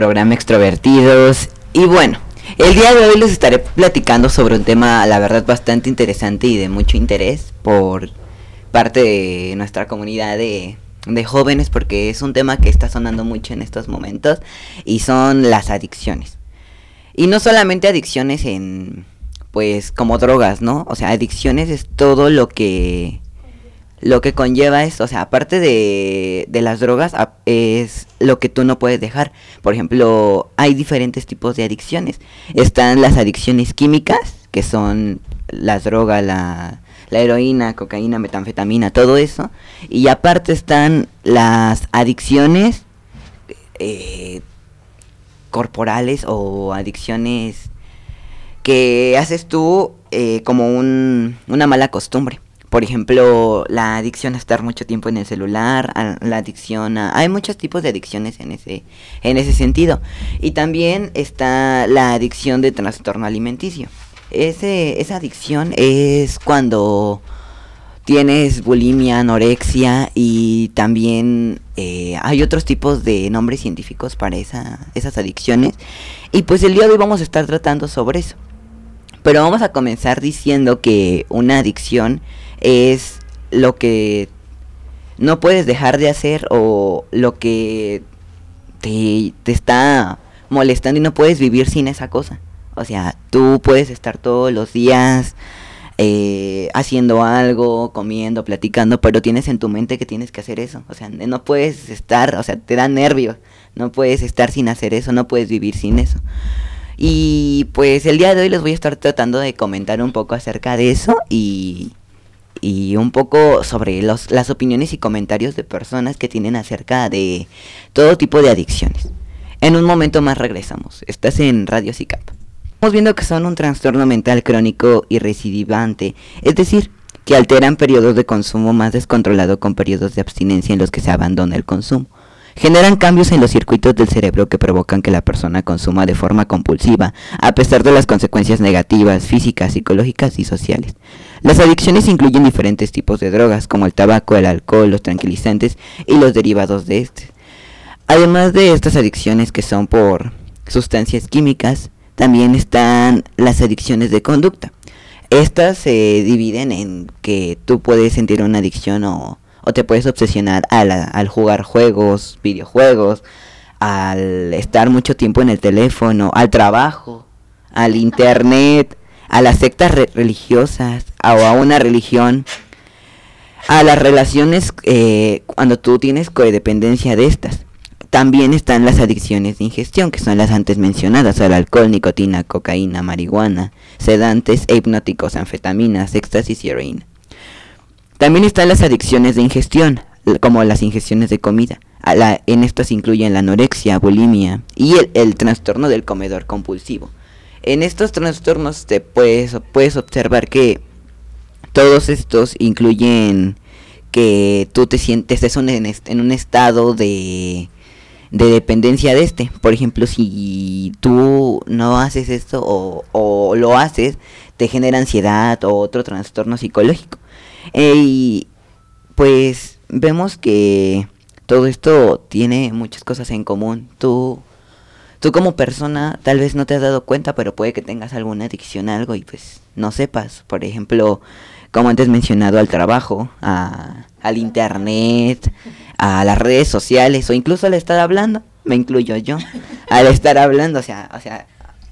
programa Extrovertidos. Y bueno, el día de hoy les estaré platicando sobre un tema, la verdad, bastante interesante y de mucho interés por parte de nuestra comunidad de, de jóvenes, porque es un tema que está sonando mucho en estos momentos, y son las adicciones. Y no solamente adicciones en, pues, como drogas, ¿no? O sea, adicciones es todo lo que lo que conlleva es, o sea, aparte de, de las drogas, es lo que tú no puedes dejar. Por ejemplo, hay diferentes tipos de adicciones. Están las adicciones químicas, que son las drogas, la, la heroína, cocaína, metanfetamina, todo eso. Y aparte están las adicciones eh, corporales o adicciones que haces tú eh, como un, una mala costumbre por ejemplo, la adicción a estar mucho tiempo en el celular, la adicción a... Hay muchos tipos de adicciones en ese, en ese sentido. Y también está la adicción de trastorno alimenticio. Ese, esa adicción es cuando tienes bulimia, anorexia y también eh, hay otros tipos de nombres científicos para esa, esas adicciones. Y pues el día de hoy vamos a estar tratando sobre eso. Pero vamos a comenzar diciendo que una adicción es lo que no puedes dejar de hacer o lo que te, está molestando y no puedes vivir sin esa cosa. O sea, tú puedes estar todos los días eh, haciendo algo, comiendo, platicando, pero tienes en tu mente que tienes que hacer eso. O sea, no puedes estar, o sea, te da nervios. No puedes estar sin hacer eso, no puedes vivir sin eso. Y pues el día de hoy les voy a estar tratando de comentar un poco acerca de eso y y un poco sobre los, las opiniones y comentarios de personas que tienen acerca de todo tipo de adicciones. En un momento más regresamos. Estás en Radio CICAP. Estamos viendo que son un trastorno mental crónico y recidivante, es decir, que alteran periodos de consumo más descontrolado con periodos de abstinencia en los que se abandona el consumo. Generan cambios en los circuitos del cerebro que provocan que la persona consuma de forma compulsiva, a pesar de las consecuencias negativas, físicas, psicológicas y sociales. Las adicciones incluyen diferentes tipos de drogas, como el tabaco, el alcohol, los tranquilizantes y los derivados de este. Además de estas adicciones que son por sustancias químicas, también están las adicciones de conducta. Estas se dividen en que tú puedes sentir una adicción o, te puedes obsesionar al, al jugar juegos, videojuegos, al estar mucho tiempo en el teléfono, al trabajo, al internet, a las sectas religiosas o a una religión, a las relaciones eh, cuando tú tienes codependencia de estas. También están las adicciones de ingestión, que son las antes mencionadas, al alcohol, nicotina, cocaína, marihuana, sedantes e hipnóticos, anfetaminas, éxtasis y heroína. También están las adicciones de ingestión, como las ingestiones de comida. en estas incluyen la anorexia, bulimia y el trastorno del comedor compulsivo. En estos trastornos te puedes, puedes observar que todos estos incluyen que tú te sientes en, un estado de, de dependencia de este. Por ejemplo, si tú no haces esto o lo haces, te genera ansiedad o otro trastorno psicológico. Y pues vemos que todo esto tiene muchas cosas en común. Tú tú como persona tal vez no te has dado cuenta, pero puede que tengas alguna adicción a algo y pues no sepas. Por ejemplo, como antes mencionado, al trabajo, a, al internet, a las redes sociales o incluso al estar hablando, me incluyo yo, al estar hablando, o sea, o sea,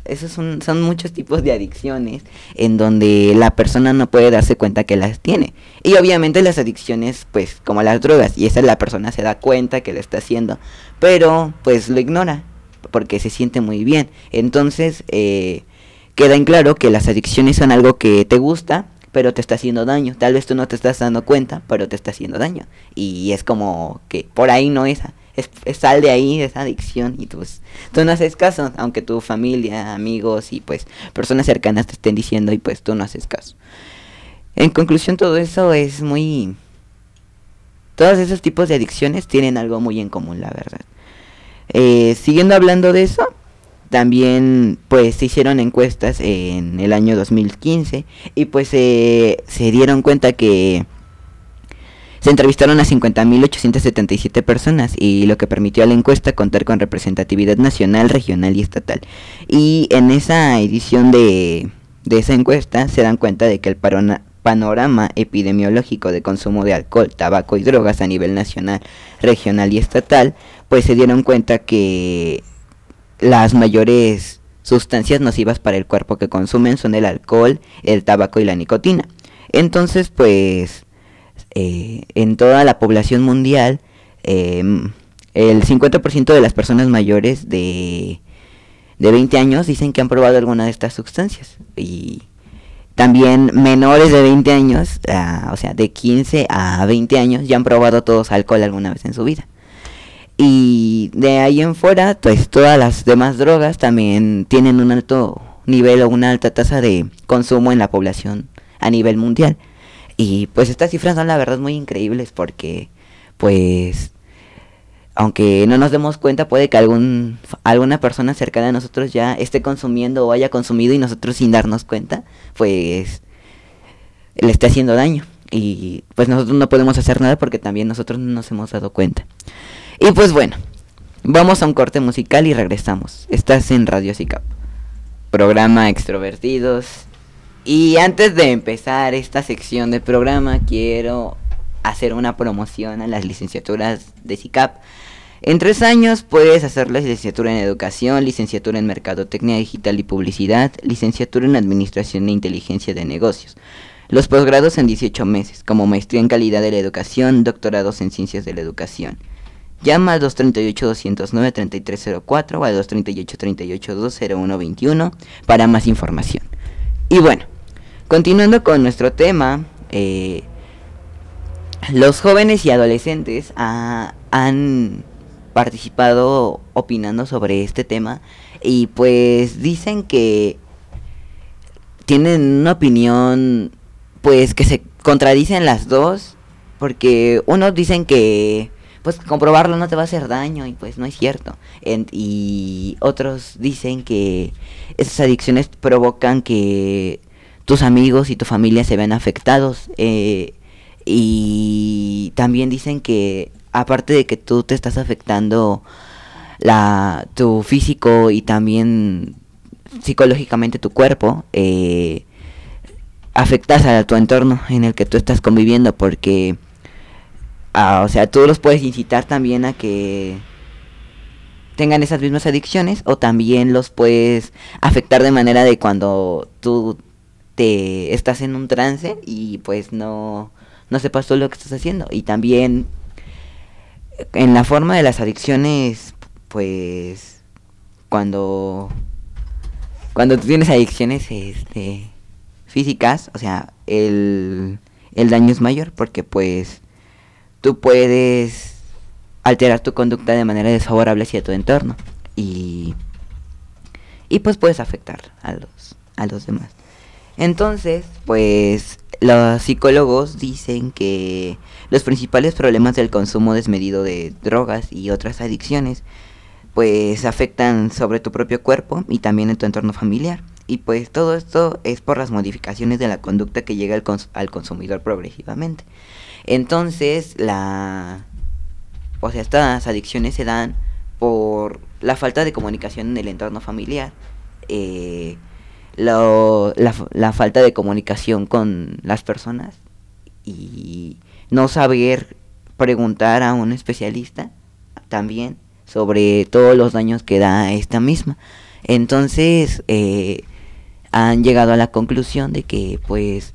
esos son, son muchos tipos de adicciones en donde la persona no puede darse cuenta que las tiene. Y obviamente las adicciones, pues como las drogas, y esa la persona se da cuenta que lo está haciendo, pero pues lo ignora porque se siente muy bien. Entonces, eh, queda en claro que las adicciones son algo que te gusta, pero te está haciendo daño. Tal vez tú no te estás dando cuenta, pero te está haciendo daño. Y es como que por ahí no es, es, sal de ahí esa adicción y pues tú no haces caso, aunque tu familia, amigos y pues personas cercanas te estén diciendo y pues tú no haces caso. En conclusión, todo eso es muy... Todos esos tipos de adicciones tienen algo muy en común, la verdad. Eh, siguiendo hablando de eso, también pues se hicieron encuestas en el año 2015 y pues se dieron cuenta que Se entrevistaron a 50.877 personas y lo que permitió a la encuesta contar con representatividad nacional, regional y estatal. Y en esa edición de, de esa encuesta se dan cuenta de que el panorama epidemiológico de consumo de alcohol, tabaco y drogas a nivel nacional, regional y estatal, pues se dieron cuenta que las mayores sustancias nocivas para el cuerpo que consumen son el alcohol, el tabaco y la nicotina. Entonces, pues eh, en toda la población mundial, em, el 50% de las personas mayores de, de 20 años dicen que han probado alguna de estas sustancias. Y también menores de 20 años, ah, o sea, de 15 a 20 años, ya han probado todos alcohol alguna vez en su vida. Y de ahí en fuera, pues todas las demás drogas también tienen un alto nivel o una alta tasa de consumo en la población a nivel mundial. Y pues estas cifras son la verdad muy increíbles porque pues aunque no nos demos cuenta puede que algún alguna persona cercana a nosotros ya esté consumiendo o haya consumido y nosotros sin darnos cuenta pues le esté haciendo daño y pues nosotros no podemos hacer nada porque también nosotros no nos hemos dado cuenta. Y pues bueno, vamos a un corte musical y regresamos. Estás en Radio SICAP. Programa Extrovertidos y antes de empezar esta sección de programa, quiero hacer una promoción a las licenciaturas de SICAP. En tres años puedes hacer la licenciatura en Educación, licenciatura en Mercadotecnia Digital y Publicidad, licenciatura en Administración e Inteligencia de Negocios. Los posgrados en 18 meses, como maestría en calidad de la educación, doctorados en ciencias de la educación. Llama al 238-209-3304 o al 238-38-20121 para más información. Y bueno, Continuando con nuestro tema, eh, los jóvenes y adolescentes han participado opinando sobre este tema y pues dicen que tienen una opinión pues que se contradicen las dos porque unos dicen que pues comprobarlo no te va a hacer daño y pues no es cierto. Y otros dicen que esas adicciones provocan que tus amigos y tu familia se ven afectados. Eh, y también dicen que aparte de que tú te estás afectando la, tu físico y también psicológicamente tu cuerpo, eh, afectas a tu entorno en el que tú estás conviviendo porque, ah, o sea, tú los puedes incitar también a que tengan esas mismas adicciones o también los puedes afectar de manera de cuando tú te estás en un trance y pues no, no sepas todo lo que estás haciendo. Y también en la forma de las adicciones, pues cuando cuando tienes adicciones este físicas, o sea, el, el daño es mayor porque pues tú puedes alterar tu conducta de manera desfavorable hacia tu entorno y y pues puedes afectar a los a los demás. Entonces, pues los psicólogos dicen que los principales problemas del consumo desmedido de drogas y otras adicciones pues afectan sobre tu propio cuerpo y también en tu entorno familiar. Y pues todo esto es por las modificaciones de la conducta que llega al, al consumidor progresivamente. Entonces, la o sea, estas adicciones se dan por la falta de comunicación en el entorno familiar. Eh, la, la falta de comunicación con las personas y no saber preguntar a un especialista también sobre todos los daños que da esta misma. Entonces eh, han llegado a la conclusión de que pues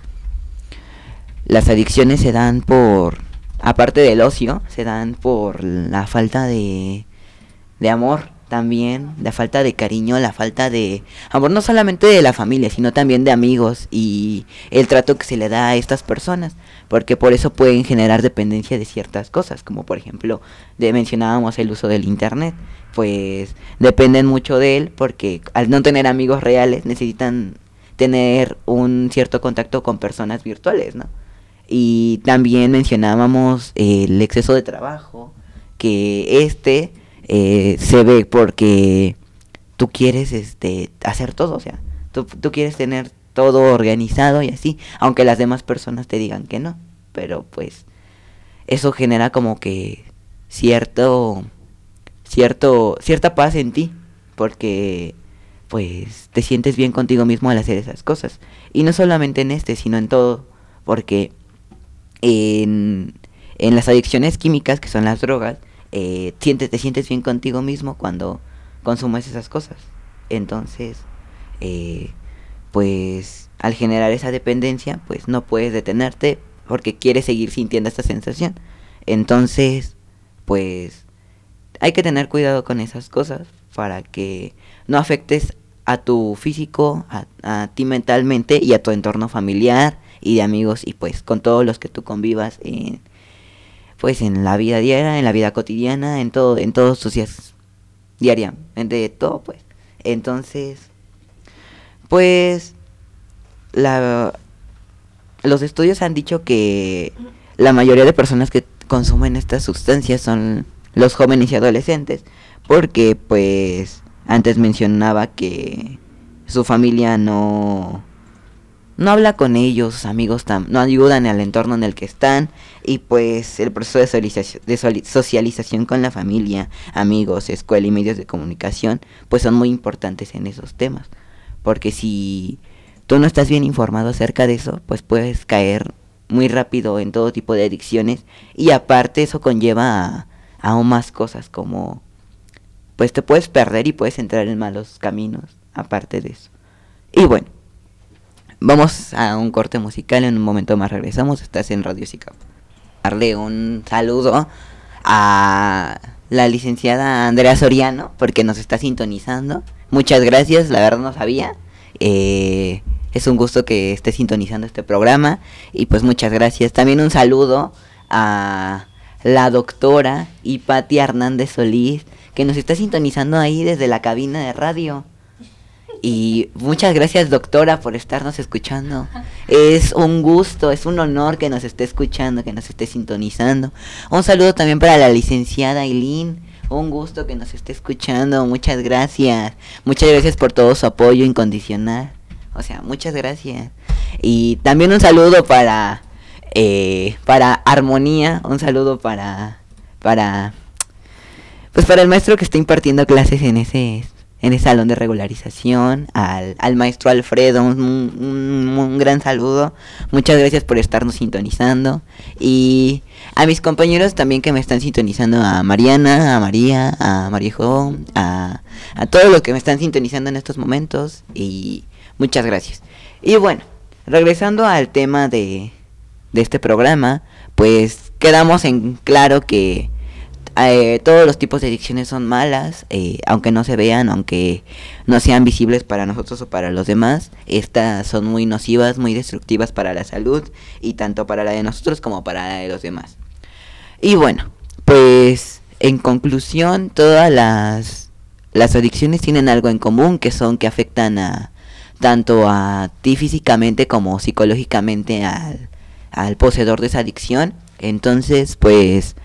las adicciones se dan por, aparte del ocio, se dan por la falta de, de amor también la falta de cariño, la falta de amor no solamente de la familia, sino también de amigos y el trato que se le da a estas personas, porque por eso pueden generar dependencia de ciertas cosas, como por ejemplo, de, mencionábamos el uso del internet, pues dependen mucho de él porque al no tener amigos reales necesitan tener un cierto contacto con personas virtuales, ¿no? Y también mencionábamos el exceso de trabajo, que este eh, se ve porque tú quieres este hacer todo, o sea, tú, tú quieres tener todo organizado y así, aunque las demás personas te digan que no, pero pues eso genera como que cierto cierto cierta paz en ti porque pues te sientes bien contigo mismo al hacer esas cosas. Y no solamente en este sino en todo porque en, en las adicciones químicas que son las drogas eh, sientes, te sientes bien contigo mismo cuando consumes esas cosas. Entonces eh, pues al generar esa dependencia pues no puedes detenerte porque quieres seguir sintiendo esta sensación. Entonces pues hay que tener cuidado con esas cosas para que no afectes a tu físico, a, ti mentalmente y a tu entorno familiar y de amigos y pues con todos los que tú convivas en pues en la vida diaria, en la vida cotidiana, en todo, en todos tus días diariamente todo pues. Entonces, pues la los estudios han dicho que la mayoría de personas que consumen estas sustancias son los jóvenes y adolescentes, porque pues antes mencionaba que su familia no no habla con ellos, amigos no ayudan al entorno en el que están y pues el proceso de socialización, con la familia, amigos, escuela y medios de comunicación pues son muy importantes en esos temas, porque si tú no estás bien informado acerca de eso, pues puedes caer muy rápido en todo tipo de adicciones y aparte eso conlleva a, aún más cosas como pues te puedes perder y puedes entrar en malos caminos aparte de eso. Y bueno, vamos a un corte musical, en un momento más regresamos, estás en Radio Sicap. Darle un saludo a la licenciada Andrea Soriano porque nos está sintonizando. Muchas gracias, la verdad no sabía. Eh, es un gusto que esté sintonizando este programa y pues muchas gracias. También un saludo a la doctora Hipatia Hernández Solís que nos está sintonizando ahí desde la cabina de radio. Y muchas gracias doctora por estarnos escuchando. Es un gusto, es un honor que nos esté escuchando, que nos esté sintonizando. Un saludo también para la licenciada Aileen. Un gusto que nos esté escuchando. Muchas gracias. Muchas gracias por todo su apoyo incondicional. O sea, muchas gracias. Y también un saludo para eh, para Armonía, un saludo para para pues para el maestro que está impartiendo clases en ese en ese salón de regularización, al, al maestro Alfredo, un, un, gran saludo, muchas gracias por estarnos sintonizando y a mis compañeros también que me están sintonizando, a Mariana, a María, a Marijo, a, a todos los que me están sintonizando en estos momentos y Muchas gracias. Y bueno, regresando al tema de, de este programa, pues quedamos en claro que eh, todos los tipos de adicciones son malas, eh, aunque no se vean, aunque no sean visibles para nosotros o para los demás. Estas son muy nocivas, muy destructivas para la salud y tanto para la de nosotros como para la de los demás. Y bueno, pues en conclusión, todas las, las adicciones tienen algo en común, que son que afectan a, tanto a ti físicamente como psicológicamente al, al poseedor de esa adicción. Entonces, pues,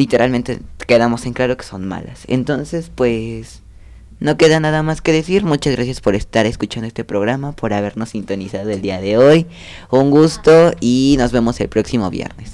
literalmente quedamos en claro que son malas. Entonces, pues, no queda nada más que decir. Muchas gracias por estar escuchando este programa, por habernos sintonizado el día de hoy. Un gusto y nos vemos el próximo viernes.